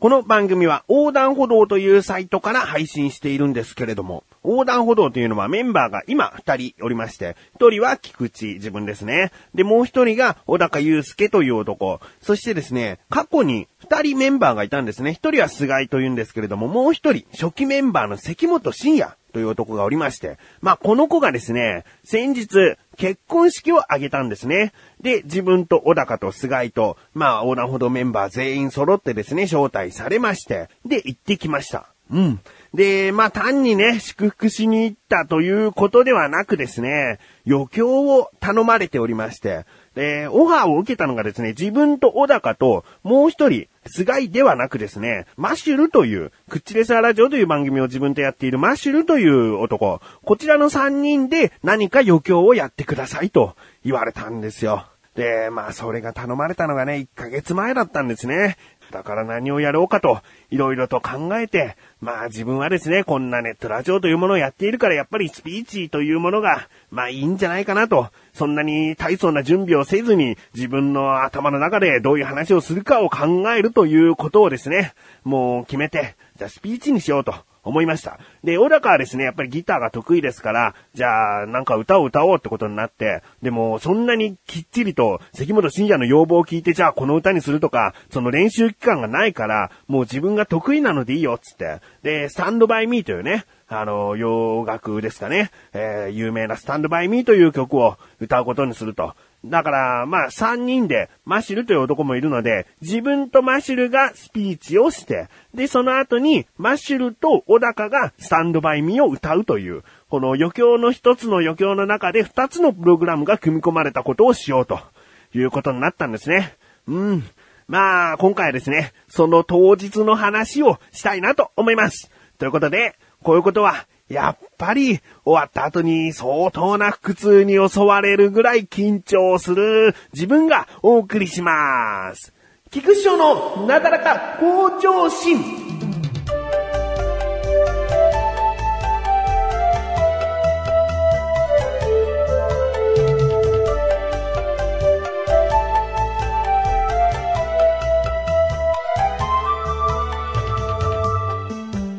この番組は横断歩道というサイトから配信しているんですけれども、横断歩道というのはメンバーが今二人おりまして、一人は菊池自分ですね。で、もう一人が小高祐介という男。そしてですね、過去に二人メンバーがいたんですね。一人は菅井というんですけれども、もう一人、初期メンバーの関本慎也という男がおりまして、まあ、この子がですね、先日、結婚式を挙げたんですね。で、自分と小高と菅井と、まあ、横断歩道メンバー全員揃ってですね、招待されまして、で、行ってきました。うん。で、まあ、単にね、祝福しに行ったということではなくですね、余興を頼まれておりまして、えー、オファーを受けたのがですね、自分と小高と、もう一人、菅井ではなくですね、マシュルという、クッチレスアラジオという番組を自分とやっているマシュルという男、こちらの三人で何か余興をやってくださいと言われたんですよ。で、まあそれが頼まれたのがね、1ヶ月前だったんですね。だから何をやろうかと、いろいろと考えて、まあ自分はですね、こんなネットラジオというものをやっているから、やっぱりスピーチというものが、まあいいんじゃないかなと。そんなに大層な準備をせずに、自分の頭の中でどういう話をするかを考えるということをですね、もう決めて、じゃあスピーチにしようと。思いました。で、小高はですね、やっぱりギターが得意ですから、じゃあ、なんか歌を歌おうってことになって、でも、そんなにきっちりと、関本信也の要望を聞いて、じゃあこの歌にするとか、その練習期間がないから、もう自分が得意なのでいいよ、つって。で、スタンドバイミーというね、あの、洋楽ですかね、えー、有名なスタンドバイミーという曲を歌うことにすると。だから、まあ、三人で、マシルという男もいるので、自分とマシルがスピーチをして、で、その後に、マシュルと小高がスタンドバイミーを歌うという、この余興の一つの余興の中で二つのプログラムが組み込まれたことをしようということになったんですね。うん。まあ、今回はですね、その当日の話をしたいなと思います。ということで、こういうことはやっぱり終わった後に相当な腹痛に襲われるぐらい緊張する自分がお送りします。菊師匠のなだらか向上心。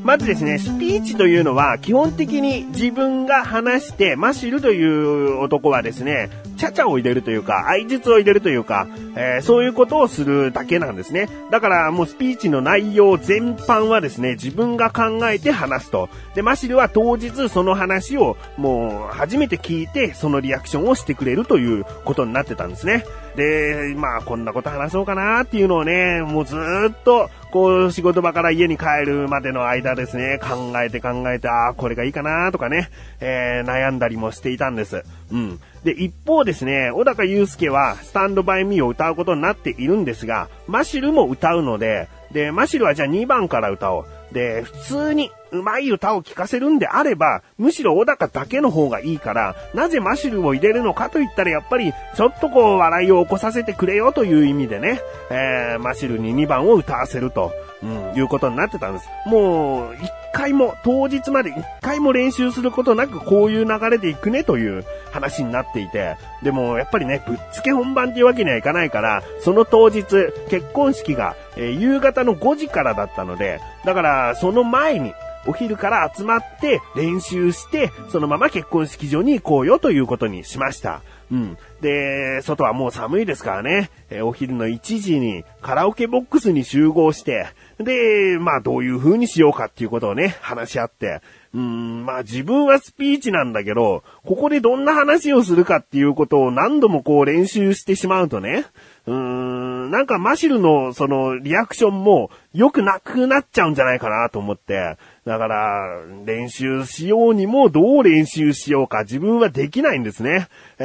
まずですね、スピーチというのは基本的に自分が話して、マシルという男はですね、ちゃちゃを入れるというか、愛術を入れるというか、えー、そういうことをするだけなんですね。だからもうスピーチの内容全般はですね、自分が考えて話すと。で、マシルは当日その話をもう初めて聞いて、そのリアクションをしてくれるということになってたんですね。で、まあこんなこと話そうかなっていうのをね、もうずっとこう、仕事場から家に帰るまでの間ですね、考えて考えて、ああ、これがいいかなとかね、えー、悩んだりもしていたんです。うん。で、一方ですね、小高祐介は、スタンドバイミーを歌うことになっているんですが、マシルも歌うので、で、マシルはじゃあ2番から歌おう。で、普通に上手い歌を聴かせるんであれば、むしろ小高だけの方がいいから、なぜマシルを入れるのかと言ったらやっぱり、ちょっとこう笑いを起こさせてくれよという意味でね、えー、マシルに2番を歌わせると。うん、いうことになってたんです。もう、一回も、当日まで一回も練習することなくこういう流れで行くねという話になっていて、でもやっぱりね、ぶっつけ本番っていうわけにはいかないから、その当日、結婚式が、えー、夕方の5時からだったので、だからその前に、お昼から集まって練習して、そのまま結婚式場に行こうよということにしました。うん。で、外はもう寒いですからね、えお昼の1時にカラオケボックスに集合して、で、まあどういう風にしようかっていうことをね、話し合って、うん、まあ自分はスピーチなんだけど、ここでどんな話をするかっていうことを何度もこう練習してしまうとね、うーん、なんかマシルのそのリアクションも良くなくなっちゃうんじゃないかなと思って、だから、練習しようにもどう練習しようか自分はできないんですね。え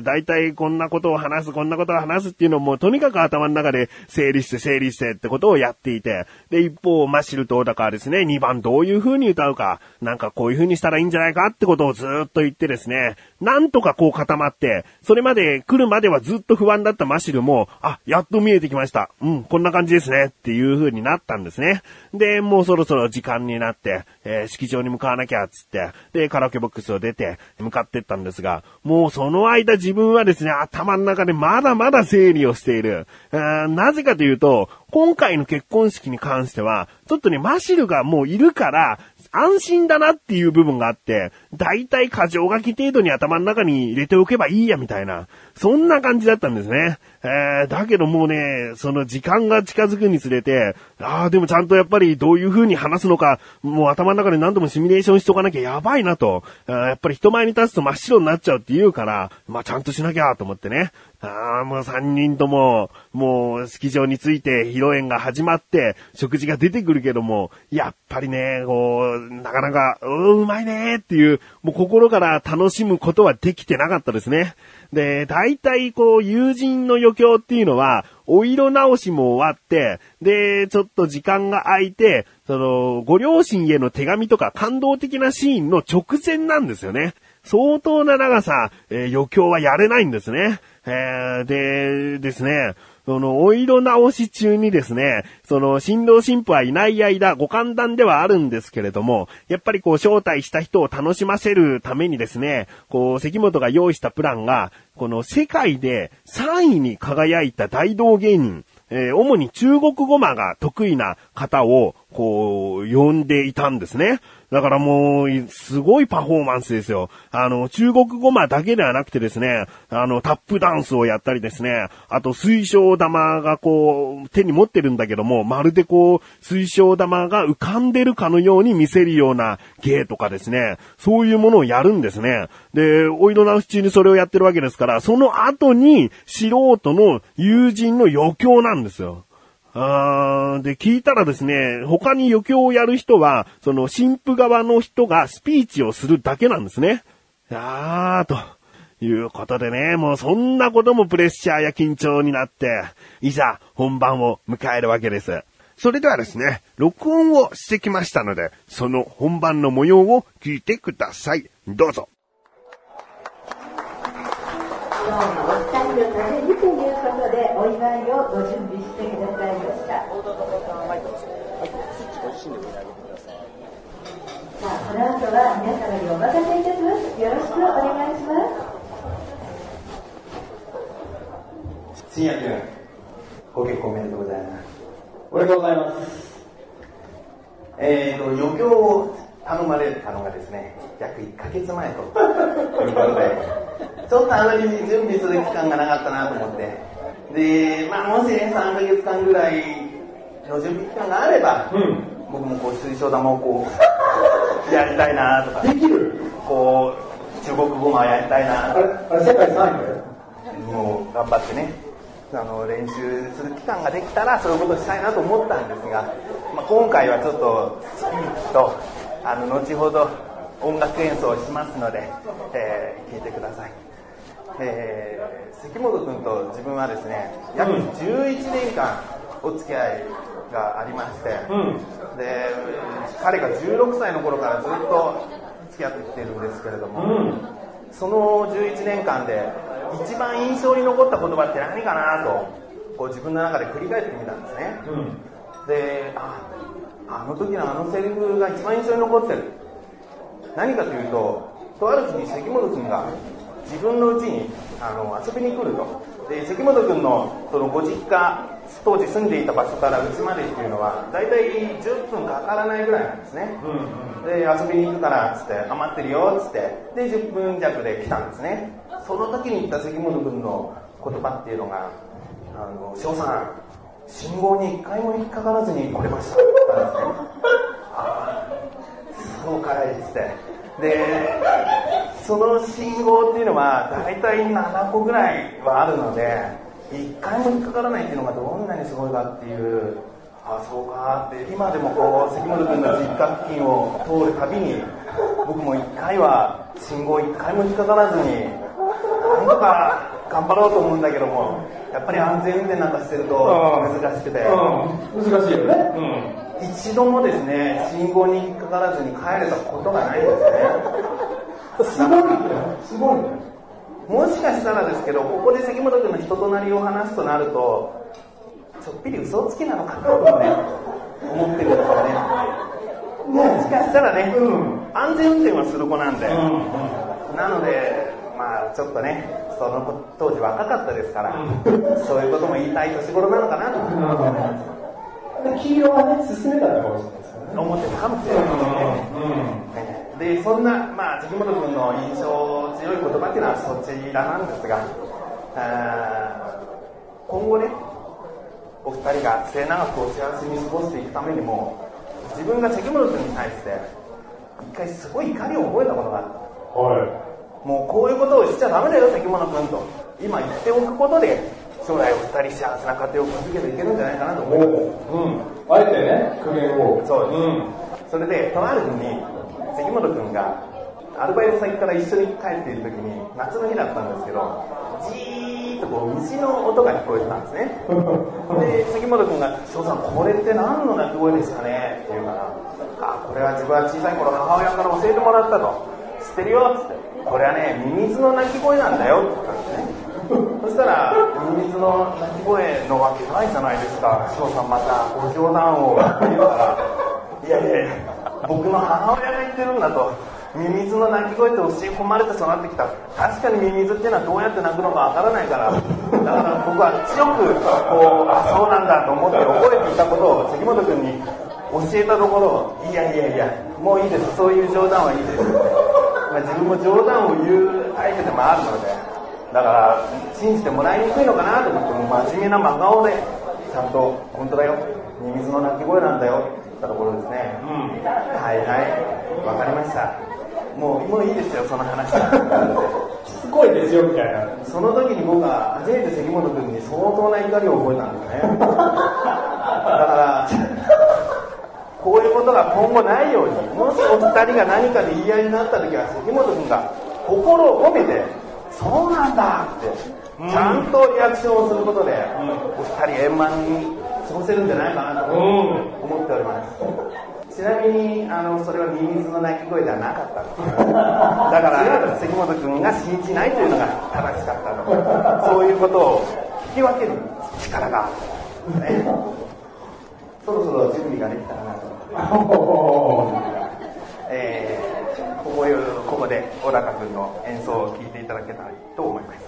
ー、大体こんなことを話す、こんなことを話すっていうのもとにかく頭の中で整理して整理してってことをやっていて、で、一方、マシルとだからですね、2番どういう風に歌うか、なんかこういう風にしたらいいんじゃないかってことをずっと言ってですね、なんとかこう固まって、それまで来るまではずっと不安だったマシルも、あ、やっと見えてきました。うん、こんな感じですねっていう風になったんですね。で、もうそろそろ時間になって、えー、式場に向かわなきゃ、つって、で、カラオケボックスを出て、向かってったんですが、もうその間自分分はですね、頭の中でまだまだ整理をしている。なぜかというと、今回の結婚式に関しては、ちょっとね、マシルがもういるから、安心だなっていう部分があって、だいたい過剰書き程度に頭の中に入れておけばいいやみたいな、そんな感じだったんですね。えー、だけどもうね、その時間が近づくにつれて、ああ、でもちゃんとやっぱりどういう風に話すのか、もう頭の中で何度もシミュレーションしとかなきゃやばいなと、やっぱり人前に立つと真っ白になっちゃうって言うから、まあちゃんとしなきゃと思ってね。ああ、もう三人とも、もう、スキー場について披露宴が始まって、食事が出てくるけども、やっぱりね、こう、なかなか、うん、うまいねっていう、もう心から楽しむことはできてなかったですね。で、大体こう、友人の余興っていうのは、お色直しも終わって、で、ちょっと時間が空いて、その、ご両親への手紙とか感動的なシーンの直前なんですよね。相当な長さ、えー、余興はやれないんですね。えー、でですね、その、お色直し中にですね、その、新郎新婦はいない間、ご歓談ではあるんですけれども、やっぱりこう、招待した人を楽しませるためにですね、こう、関本が用意したプランが、この世界で3位に輝いた大道芸人、えー、主に中国語マが得意な方を、こう、呼んでいたんですね。だからもう、すごいパフォーマンスですよ。あの、中国語マだけではなくてですね、あの、タップダンスをやったりですね、あと水晶玉がこう、手に持ってるんだけども、まるでこう、水晶玉が浮かんでるかのように見せるような芸とかですね、そういうものをやるんですね。で、お色直し中にそれをやってるわけですから、その後に素人の友人の余興なんですよ。あで、聞いたらですね、他に余興をやる人は、その、神父側の人がスピーチをするだけなんですね。あー、ということでね、もうそんなこともプレッシャーや緊張になって、いざ本番を迎えるわけです。それではですね、録音をしてきましたので、その本番の模様を聞いてください。どうぞ。今日もお二人のためにということでお祝いをご準備してくださいましたさあこの後は皆様にお任せいたしますよろしくお願いします。深夜君ご結婚おめでとうございますおめでとうございます。えーと余興を頼まれたのがですね約1ヶ月前ということでちょっとあまり準備する期間がなかったなと思って。で、まあもしね、3ヶ月間ぐらいの準備期間があれば、うん、僕もこう水晶玉をこう、やりたいなとか。できる？こう、中国語もやりたいなあれ、あれ世界3位。もう頑張ってね、あの練習する期間ができたらそういうことしたいなと思ったんですが、まあ、今回はちょっとスピーチとあの後ほど音楽演奏をしますので、えー、聞いてください。えー、関本君と自分はですね、約11年間お付き合いがありまして、うん、で、彼が16歳の頃からずっと付き合ってきてるんですけれども、うん、その11年間で一番印象に残った言葉って何かなと、こう自分の中で繰り返してみたんですね。うん、で、あ、あの時のあのセリフが一番印象に残ってる。何かというと、とある日に関本君が自分の家にあの遊びに来ると。で、関本君のそのご実家、当時住んでいた場所から家までっていうのは、大体10分かからないぐらいなんですね。うん、で、遊びに行くから、つって、余ってるよ、つって、で、10分弱で来たんですね。その時に言った関本君の言葉っていうのが、あの、翔さん、信号に一回も引っかからずに来れました。って言ったんですね。ああ、そうかい、つって。で、その信号っていうのは大体7個ぐらいはあるので、1回も引っかからないっていうのがどんなにすごいかっていう、ああ、そうかって、今でもこう、関本君の実家付近を通るたびに、僕も1回は信号1回も引っかからずに、なんとか頑張ろうと思うんだけども、やっぱり安全運転なんかしてると難しくて。難しいよね。うん一度もですね、信号に引っかからずに帰れたことがないんですね。すごいね。すごいね。もしかしたらですけど、ここで関本君の人となりを話すとなると、ちょっぴり嘘つきなのかなとね、思ってるんですよね。もしかしたらね、うん、安全運転はする子なんで、うん、なので、まあ、ちょっとね、その子当時若かったですから、そういうことも言いたい年頃なのかなとで黄色はね、進めたのかもしれないですよね。思ってるかもしれないですね。で、そんな、まあ、関本君の印象強い言葉っていうのはそちらなんですが、今後ね、お二人が末永くお幸せに過ごしていくためにも、自分が関本君に対して、一回すごい怒りを覚えたことがある。はもうこういうことをしちゃダメだよ、関本君と。今言っておくことで、将来お二人幸せな家庭を築けていけるんじゃないかなとい。思います。うん。あえてね、苦言を。そうです。ん。それで、とある日に、関本君が、アルバイト先から一緒に帰っている時に、夏の日だったんですけど、じーっとこう、虫の音が聞こえてたんですね。で、関本君が、翔さん、これって何の鳴き声ですかね？って言うから、あ、これは自分は小さい頃母親から教えてもらったと。知ってるよっつって、これはね、ミミズの鳴き声なんだよって言ったんですね。そしたら、ミミズの鳴き声のわけないじゃないですか。翔さんまたご冗談をって言うから、いやいやいや、僕の母親が言ってるんだと。ミミズの鳴き声って教え込まれて育ってきた。確かにミミズっていうのはどうやって鳴くのかわからないから。だから僕は強く、こう、あ、そうなんだと思って覚えていたことを関本君に教えたところ、いやいやいや、もういいです。そういう冗談はいいです。まあ、自分も冗談を言う相手でもあるので、だから、信じてもらいにくいのかなと思って、も真面目な真顔で、ちゃんと、本当だよ、ミミズの鳴き声なんだよって言ったところですね。はいはい、わかりました。もう、もういいですよ、その話は。しつこいですよ、みたいな。その時に僕は初めて関本君に相当な怒りを覚えたんですね。だから、こういうことが今後ないように、もしお二人が何かで言い合いになった時は関本君が心を込めて、そうなんだって、ちゃんとリアクションをすることで、お二人円満に過ごせるんじゃないかなと思っております。ちなみに、あの、それはミミズの鳴き声ではなかった。だから、関本君が信じないというのが正しかったと。そういうことを聞き分ける力がある。ね。そろそろ準備ができたかなと。えー、ここここで小高君の演奏を聴いていただけたらと思います。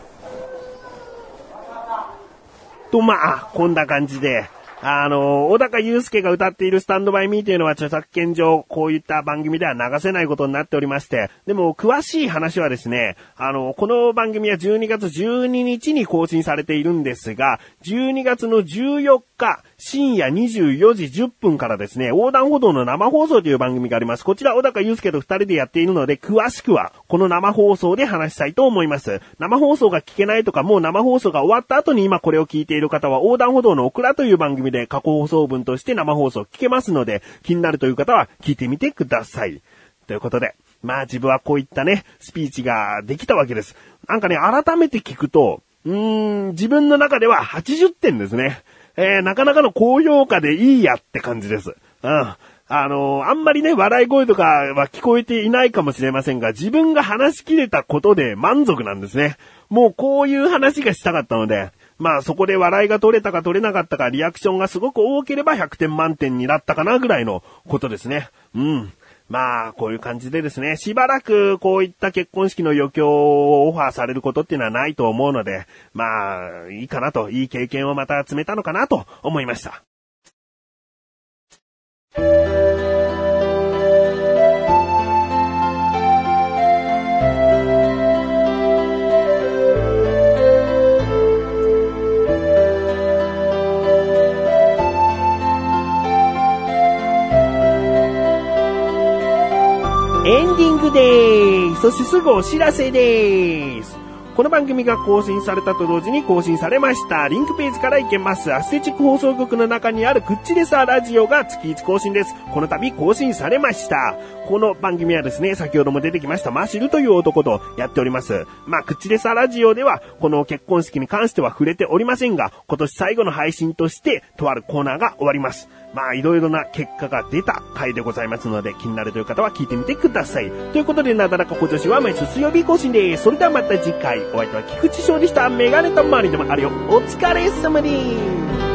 と、まあ、こんな感じで、あの、小高祐介が歌っているスタンドバイミーというのは著作権上、こういった番組では流せないことになっておりまして、でも、詳しい話はですね、あの、この番組は12月12日に更新されているんですが、12月の14日、深夜24時10分からですね、横断歩道の生放送という番組があります。こちら、小高祐介と二人でやっているので、詳しくは、この生放送で話したいと思います。生放送が聞けないとか、もう生放送が終わった後に今これを聞いている方は、横断歩道のオクラという番組で過去放送分として生放送聞けますので、気になるという方は聞いてみてください。ということで、まあ自分はこういったね、スピーチができたわけです。なんかね、改めて聞くと、うーん、自分の中では80点ですね。えー、なかなかの高評価でいいやって感じです。うん。あのーあんまりね、笑い声とかは聞こえていないかもしれませんが、自分が話し切れたことで満足なんですね。もうこういう話がしたかったので、まあそこで笑いが取れたか取れなかったか、リアクションがすごく多ければ100点満点になったかなぐらいのことですね。うん。まあ、こういう感じでですね、しばらくこういった結婚式の余興をオファーされることっていうのはないと思うので、まあ、いいかなと、いい経験をまた積めたのかなと思いました。そしてすぐお知らせでーす。この番組が更新されたと同時に更新されました。リンクページから行けます。アステチック放送局の中にあるクッチレサーラジオが月1更新です。この度更新されました。この番組はですね、先ほども出てきましたマシルという男とやっております。まあ、クッチレサーラジオでは、この結婚式に関しては触れておりませんが、今年最後の配信として、とあるコーナーが終わります。まあ、いろいろな結果が出た回でございますので、気になるという方は聞いてみてください。ということで、なだらか今年は毎週水曜日更新です。それではまた次回、お相手は菊池翔でした。メガネと周りでもあるよ。お疲れ様です。